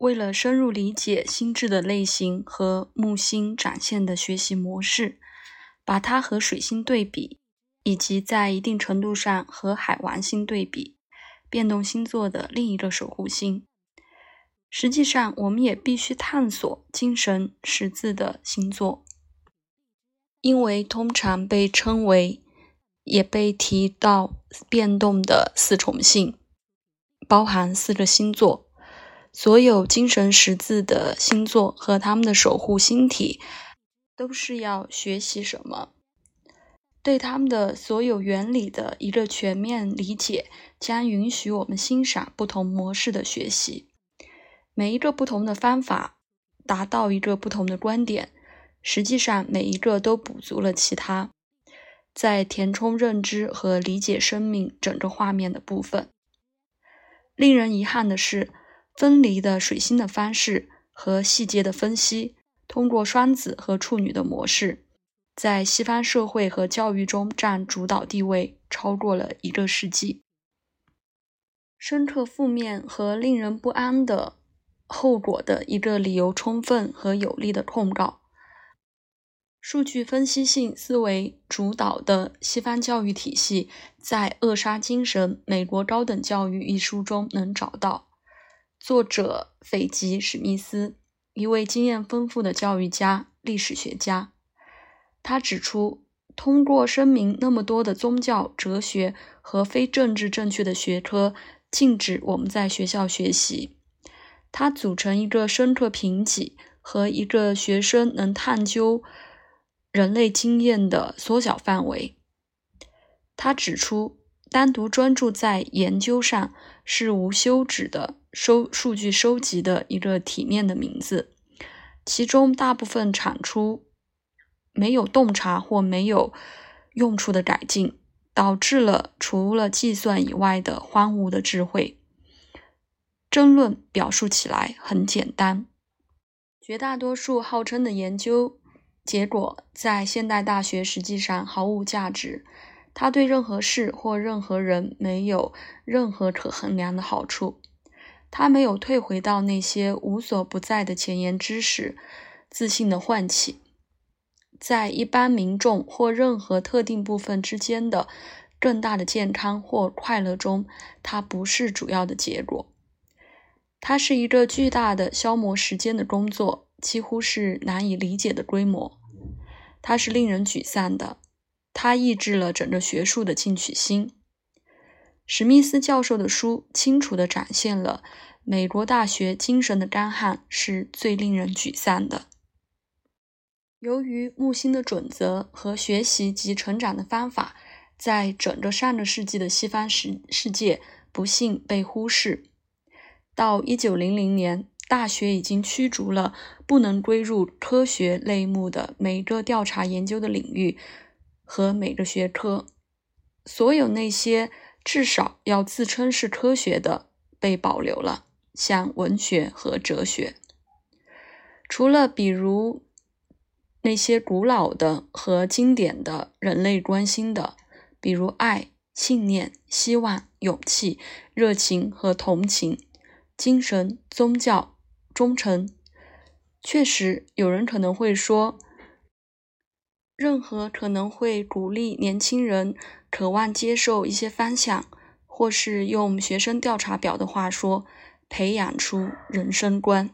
为了深入理解心智的类型和木星展现的学习模式，把它和水星对比，以及在一定程度上和海王星对比，变动星座的另一个守护星。实际上，我们也必须探索精神十字的星座，因为通常被称为，也被提到变动的四重性，包含四个星座。所有精神十字的星座和他们的守护星体，都是要学习什么？对他们的所有原理的一个全面理解，将允许我们欣赏不同模式的学习。每一个不同的方法达到一个不同的观点，实际上每一个都补足了其他，在填充认知和理解生命整个画面的部分。令人遗憾的是。分离的水星的方式和细节的分析，通过双子和处女的模式，在西方社会和教育中占主导地位超过了一个世纪。深刻负面和令人不安的后果的一个理由充分和有力的控告。数据分析性思维主导的西方教育体系，在《扼杀精神：美国高等教育》一书中能找到。作者斐吉·史密斯，一位经验丰富的教育家、历史学家，他指出，通过声明那么多的宗教、哲学和非政治正确的学科禁止我们在学校学习，它组成一个深刻贫瘠和一个学生能探究人类经验的缩小范围。他指出，单独专注在研究上是无休止的。收数据收集的一个体面的名字，其中大部分产出没有洞察或没有用处的改进，导致了除了计算以外的荒芜的智慧。争论表述起来很简单，绝大多数号称的研究结果在现代大学实际上毫无价值，它对任何事或任何人没有任何可衡量的好处。他没有退回到那些无所不在的前沿知识、自信的唤起，在一般民众或任何特定部分之间的更大的健康或快乐中，它不是主要的结果。它是一个巨大的消磨时间的工作，几乎是难以理解的规模。它是令人沮丧的，它抑制了整个学术的进取心。史密斯教授的书清楚地展现了美国大学精神的干旱是最令人沮丧的。由于木星的准则和学习及成长的方法，在整个上个世纪的西方世世界不幸被忽视。到1900年，大学已经驱逐了不能归入科学类目的每个调查研究的领域和每个学科，所有那些。至少要自称是科学的被保留了，像文学和哲学。除了比如那些古老的和经典的人类关心的，比如爱、信念、希望、勇气、热情和同情、精神、宗教、忠诚。确实，有人可能会说，任何可能会鼓励年轻人。渴望接受一些方向，或是用学生调查表的话说，培养出人生观。